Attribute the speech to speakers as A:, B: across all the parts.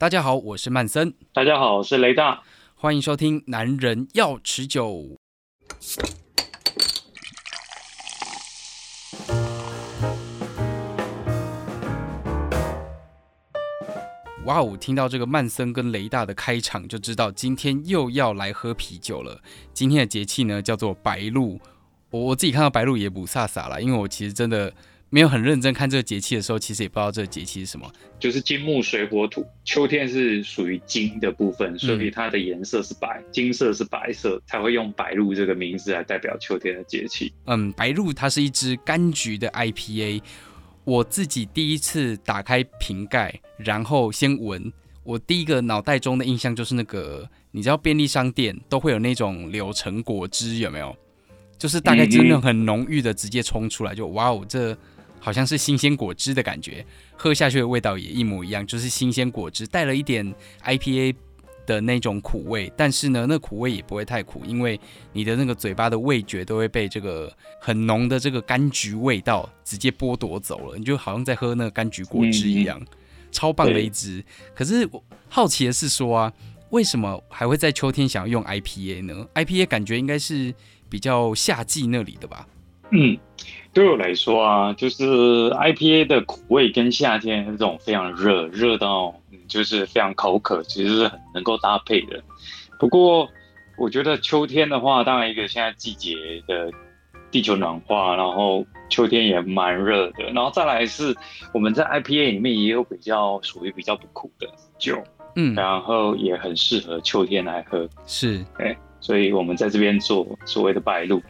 A: 大家好，我是曼森。
B: 大家好，我是雷大。
A: 欢迎收听《男人要持久》。哇哦！听到这个曼森跟雷大的开场，就知道今天又要来喝啤酒了。今天的节气呢，叫做白露。我我自己看到白露也不飒飒了，因为我其实真的。没有很认真看这个节气的时候，其实也不知道这个节气是什么。
B: 就是金木水火土，秋天是属于金的部分，所以它的颜色是白，嗯、金色是白色，才会用白露这个名字来代表秋天的节气。
A: 嗯，白露它是一支柑橘的 IPA。我自己第一次打开瓶盖，然后先闻，我第一个脑袋中的印象就是那个，你知道便利商店都会有那种柳橙果汁，有没有？就是大概真的很浓郁的直接冲出来，就哇哦这。好像是新鲜果汁的感觉，喝下去的味道也一模一样，就是新鲜果汁带了一点 IPA 的那种苦味，但是呢，那苦味也不会太苦，因为你的那个嘴巴的味觉都会被这个很浓的这个柑橘味道直接剥夺走了，你就好像在喝那个柑橘果汁一样，嗯、超棒的一支。可是我好奇的是说啊，为什么还会在秋天想要用 IPA 呢？IPA 感觉应该是比较夏季那里的吧？
B: 嗯。对我来说啊，就是 IPA 的苦味跟夏天这种非常热，热到就是非常口渴，其实是很能够搭配的。不过，我觉得秋天的话，当然一个现在季节的地球暖化，然后秋天也蛮热的，然后再来是我们在 IPA 里面也有比较属于比较不苦的酒，嗯，然后也很适合秋天来喝，
A: 是，
B: 哎，所以我们在这边做所谓的白露。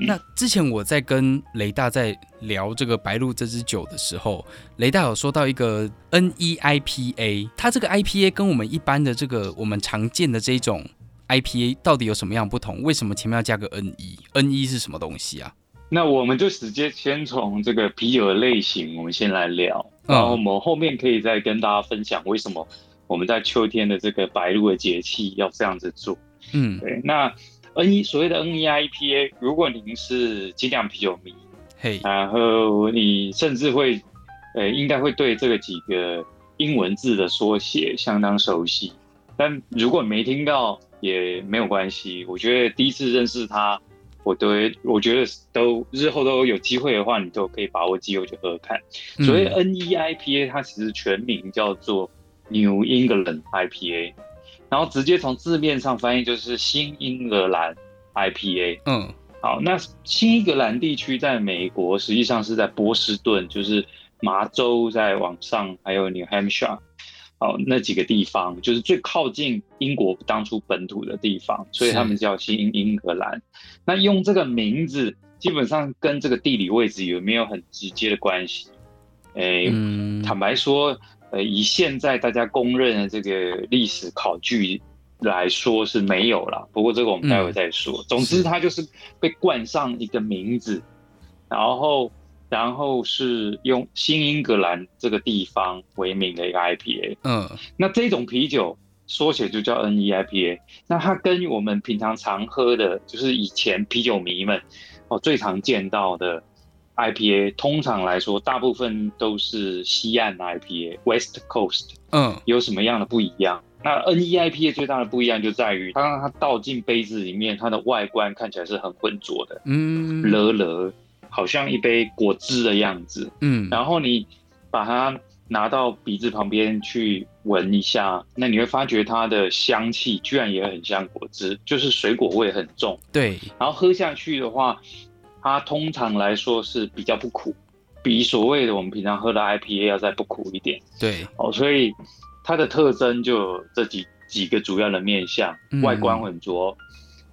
A: 那之前我在跟雷大在聊这个白露这支酒的时候，雷大有说到一个 NEIPA，它这个 IPA 跟我们一般的这个我们常见的这种 IPA 到底有什么样不同？为什么前面要加个 NE？NE 是什么东西啊？
B: 那我们就直接先从这个啤酒的类型，我们先来聊，然后我们后面可以再跟大家分享为什么我们在秋天的这个白露的节气要这样子做。嗯，对，那。N 一所谓的 NEIPA，如果您是精酿啤酒迷，嘿，然后你甚至会，呃，应该会对这个几个英文字的缩写相当熟悉。但如果没听到也没有关系，我觉得第一次认识它，我都我觉得都日后都有机会的话，你都可以把握机会去喝喝看。所谓 NEIPA，它其实全名叫做 New England IPA。然后直接从字面上翻译就是新英格兰 IPA。嗯，好，那新英格兰地区在美国实际上是在波士顿，就是麻州再往上，还有 New Hampshire，好，那几个地方就是最靠近英国当初本土的地方，所以他们叫新英格兰。那用这个名字，基本上跟这个地理位置有没有很直接的关系？哎，嗯，坦白说。呃，以现在大家公认的这个历史考据来说是没有了，不过这个我们待会再说。嗯、总之，它就是被冠上一个名字，然后，然后是用新英格兰这个地方为名的一个 IPA。嗯，那这种啤酒缩写就叫 NEIPA。那它跟我们平常常喝的，就是以前啤酒迷们哦最常见到的。IPA 通常来说，大部分都是西岸 IPA，West Coast。嗯，有什么样的不一样？那 NEIPA 最大的不一样就在于，当它倒进杯子里面，它的外观看起来是很浑浊的，嗯，勒勒，好像一杯果汁的样子。嗯，然后你把它拿到鼻子旁边去闻一下，那你会发觉它的香气居然也很像果汁，就是水果味很重。对，然后喝下去的话。它通常来说是比较不苦，比所谓的我们平常喝的 IPA 要再不苦一点。对，哦，所以它的特征就有这几几个主要的面相：嗯、外观浑浊，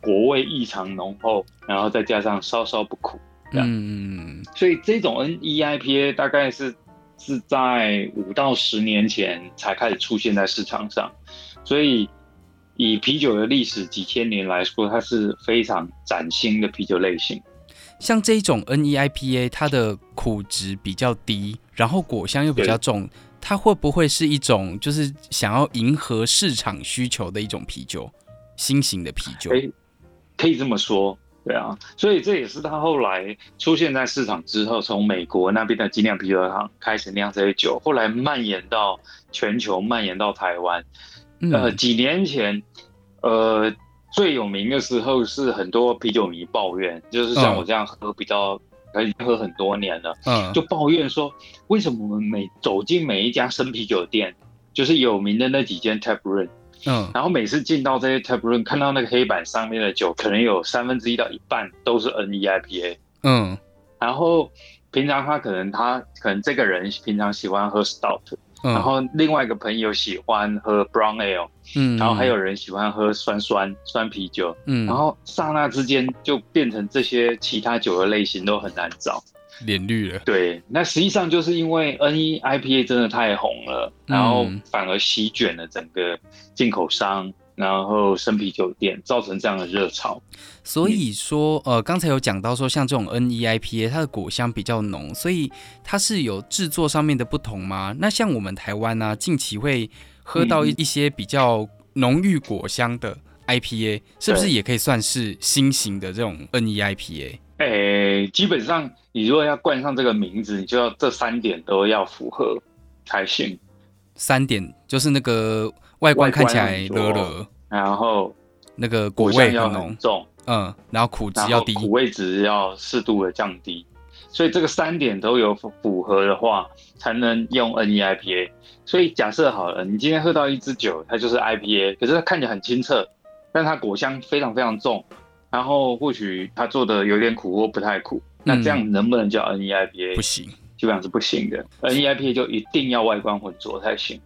B: 果味异常浓厚，然后再加上稍稍不苦。嗯，所以这种 NEIPA 大概是是在五到十年前才开始出现在市场上，所以以啤酒的历史几千年来说，它是非常崭新的啤酒类型。
A: 像这种 NEIPA，它的苦值比较低，然后果香又比较重，它会不会是一种就是想要迎合市场需求的一种啤酒，新型的啤酒？
B: 可以，可以这么说。对啊，所以这也是他后来出现在市场之后，从美国那边的精酿啤酒厂开始酿这些酒，后来蔓延到全球，蔓延到台湾。呃，几年前，呃，最有名的时候是很多啤酒迷抱怨，就是像我这样喝比较，可以喝很多年了，嗯，就抱怨说，为什么我们每走进每一家生啤酒店，就是有名的那几间 tap room。嗯，然后每次进到这些 tap room，看到那个黑板上面的酒，可能有三分之一到一半都是 NEIPA。嗯，然后平常他可能他可能这个人平常喜欢喝 stout，嗯，然后另外一个朋友喜欢喝 brown ale，嗯，然后还有人喜欢喝酸酸酸啤酒，嗯，然后刹那之间就变成这些其他酒的类型都很难找。
A: 脸绿了，
B: 对，那实际上就是因为 NEIPA 真的太红了，然后反而席卷了整个进口商，然后生啤酒店，造成这样的热潮。
A: 所以说，呃，刚才有讲到说，像这种 NEIPA，它的果香比较浓，所以它是有制作上面的不同吗？那像我们台湾呢、啊，近期会喝到一一些比较浓郁果香的 IPA，是不是也可以算是新型的这种 NEIPA？
B: 诶、欸，基本上你如果要冠上这个名字，你就要这三点都要符合才行。
A: 三点就是那个外观看起来热热，
B: 然后
A: 那个果味
B: 要浓重，
A: 嗯，然后苦值要低，
B: 苦味值要适度的降低。所以这个三点都有符合的话，才能用 NEIPA。所以假设好了，你今天喝到一支酒，它就是 IPA，可是它看起来很清澈，但它果香非常非常重。然后或许它做的有点苦或不太苦，那这样能不能叫 NEIPA？
A: 不行，
B: 基本上是不行的。NEIPA 就一定要外观浑浊才行。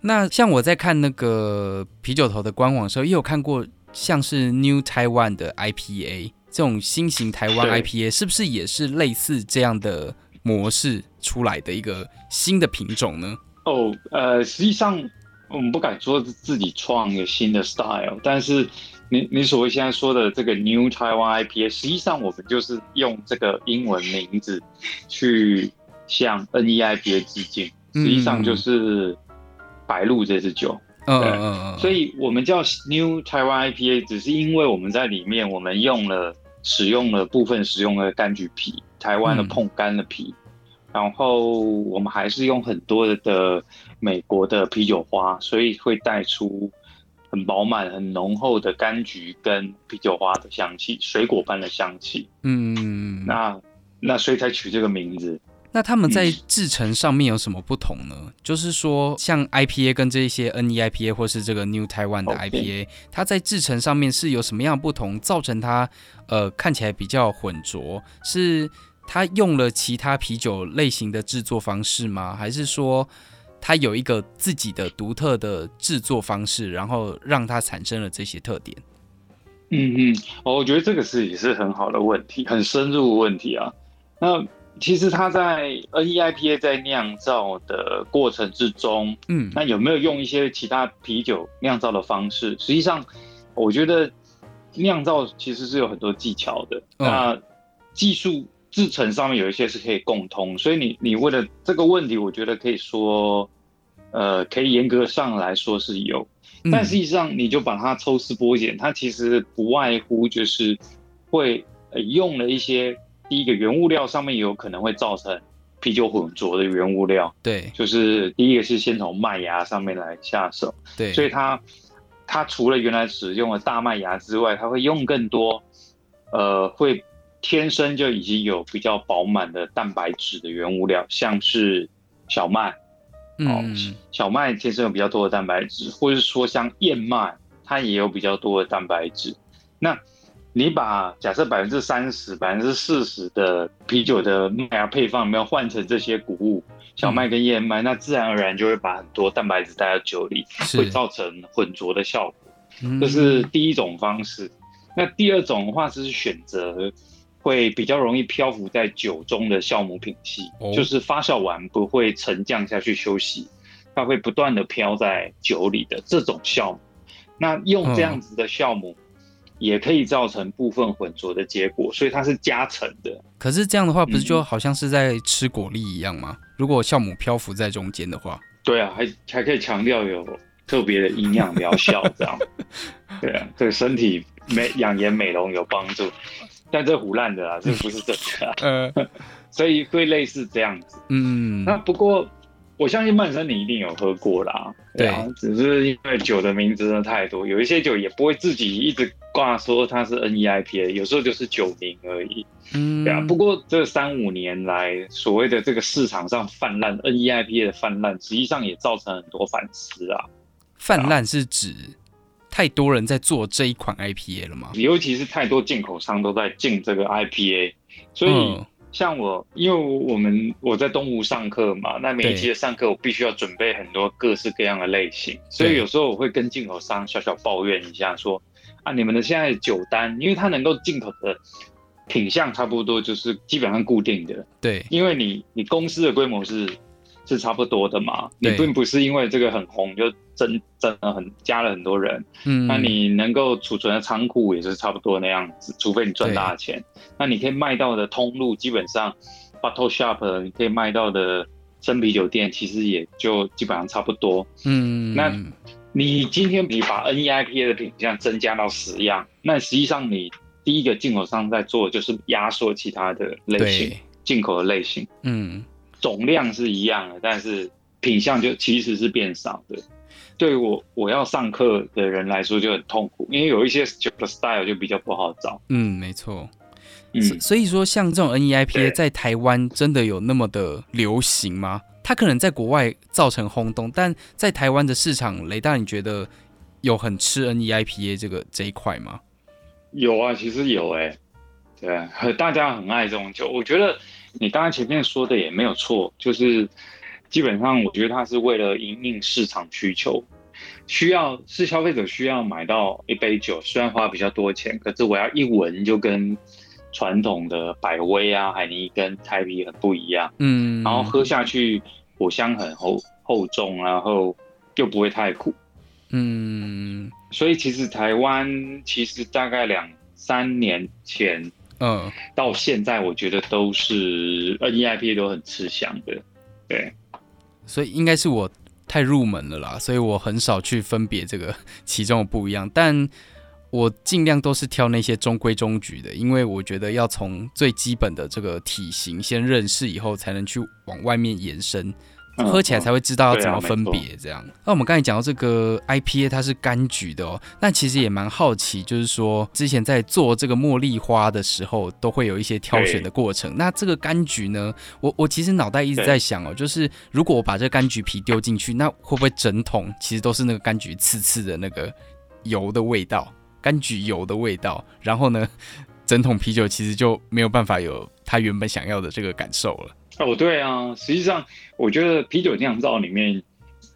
A: 那像我在看那个啤酒头的官网的时候，也有看过像是 New Taiwan 的 IPA 这种新型台湾 IPA，是不是也是类似这样的模式出来的一个新的品种呢？
B: 哦，呃，实际上我们不敢说自己创一个新的 style，但是。你你所谓现在说的这个 New Taiwan IPA，实际上我们就是用这个英文名字去向 NEIPA 致敬，实际上就是白露这支酒。嗯嗯嗯。所以我们叫 New Taiwan IPA，只是因为我们在里面我们用了使用了部分使用了柑橘皮，台湾的碰柑的皮，然后我们还是用很多的的美国的啤酒花，所以会带出。很饱满、很浓厚的柑橘跟啤酒花的香气，水果般的香气。嗯，那那所以才取这个名字。
A: 那他们在制成上面有什么不同呢？嗯、就是说，像 IPA 跟这些 NEIPA 或是这个 New Taiwan 的 IPA，Okay. 它在制成上面是有什么样的不同，造成它呃看起来比较浑浊？是它用了其他啤酒类型的制作方式吗？还是说？它有一个自己的独特的制作方式，然后让它产生了这些特点。
B: 嗯嗯，我觉得这个是也是很好的问题，很深入的问题啊。那其实它在 NEIPA 在酿造的过程之中，嗯，那有没有用一些其他啤酒酿造的方式？实际上，我觉得酿造其实是有很多技巧的。嗯、那技术。制成上面有一些是可以共通，所以你你为了这个问题，我觉得可以说，呃，可以严格上来说是有，但实际上你就把它抽丝剥茧，它其实不外乎就是会呃用了一些第一个原物料上面有可能会造成啤酒混浊的原物料，
A: 对，
B: 就是第一个是先从麦芽上面来下手，
A: 对，
B: 所以它它除了原来使用的大麦芽之外，它会用更多，呃，会。天生就已经有比较饱满的蛋白质的原物料，像是小麦，嗯，小麦天生有比较多的蛋白质，或者是说像燕麦，它也有比较多的蛋白质。那你把假设百分之三十、百分之四十的啤酒的麦芽配方，有没有换成这些谷物，小麦跟燕麦，嗯、那自然而然就会把很多蛋白质带到酒里，是会造成混浊的效果。这是第一种方式。嗯、那第二种的话，就是选择。会比较容易漂浮在酒中的酵母品系，哦、就是发酵完不会沉降下去休息，它会不断的飘在酒里的这种酵母。那用这样子的酵母，也可以造成部分混浊的结果，所以它是加成的。
A: 可是这样的话，不是就好像是在吃果粒一样吗？嗯、如果酵母漂浮在中间的话，
B: 对啊，还还可以强调有特别的营养疗效，这样，对啊，对身体美养颜美容有帮助。但这胡烂的啊，这不是真的啦。
A: 呃，
B: 所以会类似这样子。
A: 嗯，
B: 那不过我相信曼森你一定有喝过啦。对啊，只是因为酒的名字真的太多，有一些酒也不会自己一直挂说它是 NEIPA，有时候就是酒名而已。嗯，对啊。不过这三五年来，所谓的这个市场上泛滥 NEIPA 的泛滥，实际上也造成很多反思啊。
A: 泛滥是指？太多人在做这一款 IPA 了吗？
B: 尤其是太多进口商都在进这个 IPA，所以像我，因为我们我在东吴上课嘛，那每一期的上课我必须要准备很多各式各样的类型，所以有时候我会跟进口商小小抱怨一下说，说啊，你们的现在酒单，因为它能够进口的品相差不多就是基本上固定的，
A: 对，
B: 因为你你公司的规模是。是差不多的嘛，你并不是因为这个很红就增增了很加了很多人，嗯，那你能够储存的仓库也是差不多那样子，除非你赚大钱，那你可以卖到的通路基本上，bottle shop 你可以卖到的生啤酒店其实也就基本上差不多，嗯，那你今天你把 NEIPA 的品项增加到十样，那实际上你第一个进口商在做就是压缩其他的类型，进口的类型，嗯。总量是一样的，但是品相就其实是变少的。对我我要上课的人来说就很痛苦，因为有一些酒的 style 就比较不好找。
A: 嗯，没错。嗯，所以说像这种 NEIPA 在台湾真的有那么的流行吗？它可能在国外造成轰动，但在台湾的市场，雷大你觉得有很吃 NEIPA 这个这一块吗？
B: 有啊，其实有哎、欸，对，大家很爱这种酒，我觉得。你刚才前面说的也没有错，就是基本上我觉得它是为了因应市场需求，需要是消费者需要买到一杯酒，虽然花比较多钱，可是我要一闻就跟传统的百威啊、海尼跟、台啤很不一样，嗯，然后喝下去果香很厚厚重，然后又不会太苦，嗯，所以其实台湾其实大概两三年前。嗯，到现在我觉得都是 NEIPA 都很吃香的，对，
A: 所以应该是我太入门了啦，所以我很少去分别这个其中的不一样，但我尽量都是挑那些中规中矩的，因为我觉得要从最基本的这个体型先认识以后，才能去往外面延伸。喝起来才会知道要怎么分别，这样。那我们刚才讲到这个 IPA，它是柑橘的哦。那其实也蛮好奇，就是说之前在做这个茉莉花的时候，都会有一些挑选的过程。那这个柑橘呢，我我其实脑袋一直在想哦，就是如果我把这个柑橘皮丢进去，那会不会整桶其实都是那个柑橘刺刺的那个油的味道，柑橘油的味道？然后呢，整桶啤酒其实就没有办法有它原本想要的这个感受了。
B: 哦，对啊，实际上我觉得啤酒酿造里面，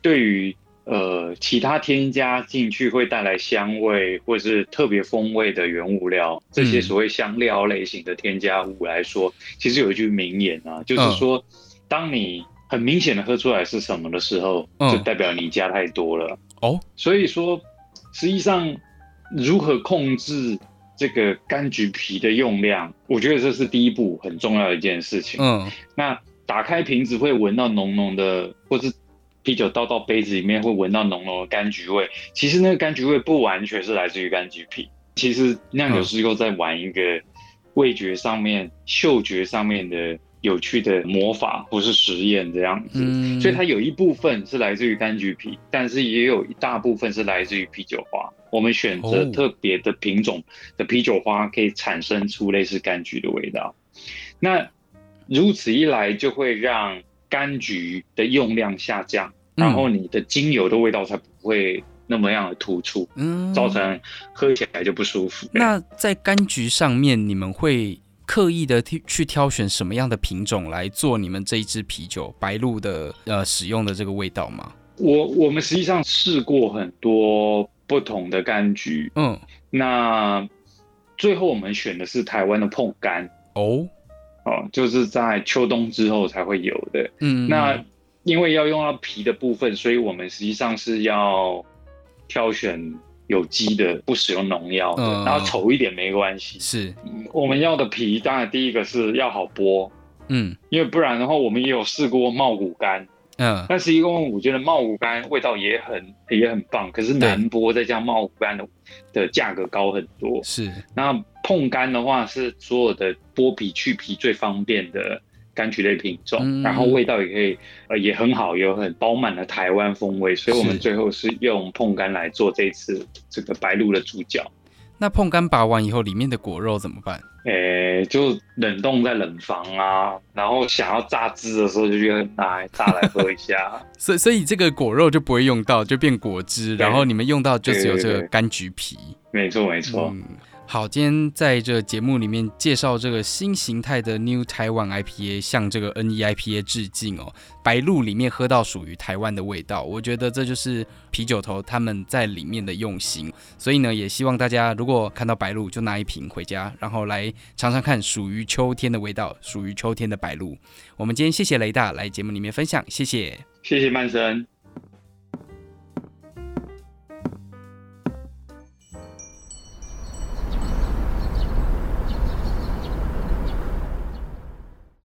B: 对于呃其他添加进去会带来香味或者是特别风味的原物料，这些所谓香料类型的添加物来说，嗯、其实有一句名言啊，就是说，哦、当你很明显的喝出来是什么的时候，就代表你加太多了。哦，所以说，实际上如何控制？这个柑橘皮的用量，我觉得这是第一步很重要的一件事情。嗯，那打开瓶子会闻到浓浓的，或是啤酒倒到杯子里面会闻到浓浓的柑橘味。其实那个柑橘味不完全是来自于柑橘皮，其实酿酒师又在玩一个味觉上面、嗅觉上面的有趣的魔法，不是实验这样子。嗯，所以它有一部分是来自于柑橘皮，但是也有一大部分是来自于啤酒花。我们选择特别的品种的啤酒花，可以产生出类似柑橘的味道。那如此一来，就会让柑橘的用量下降，然后你的精油的味道才不会那么样的突出，嗯，造成喝起来就不舒服。
A: 那在柑橘上面，你们会刻意的去挑选什么样的品种来做你们这一支啤酒白露的呃使用的这个味道吗？
B: 我我们实际上试过很多。不同的柑橘，嗯，那最后我们选的是台湾的碰柑。哦，哦，就是在秋冬之后才会有的，嗯，那因为要用到皮的部分，所以我们实际上是要挑选有机的，不使用农药的，然后丑一点没关系，
A: 是，
B: 我们要的皮，当然第一个是要好剥，嗯，因为不然的话，我们也有试过茂谷柑。
A: 嗯，
B: 但是一共我觉得茂谷柑味道也很也很棒，可是难剥再加茂谷柑的的价格高很多。
A: 是，
B: 那碰柑的话是所有的剥皮去皮最方便的柑橘类品种，嗯、然后味道也可以呃也很好，有很饱满的台湾风味，所以我们最后是用碰柑来做这次这个白露的主角。
A: 那碰柑拔完以后，里面的果肉怎么办？
B: 诶、欸，就冷冻在冷房啊，然后想要榨汁的时候就觉得拿来榨来喝一下。
A: 所以所以这个果肉就不会用到，就变果汁，然后你们用到就只有这个柑橘皮。
B: 没错没错。嗯
A: 好，今天在这节目里面介绍这个新形态的 New Taiwan IPA，向这个 NEIPA 致敬哦。白露里面喝到属于台湾的味道，我觉得这就是啤酒头他们在里面的用心。所以呢，也希望大家如果看到白露，就拿一瓶回家，然后来尝尝看属于秋天的味道，属于秋天的白露。我们今天谢谢雷大来节目里面分享，谢谢，
B: 谢谢曼森。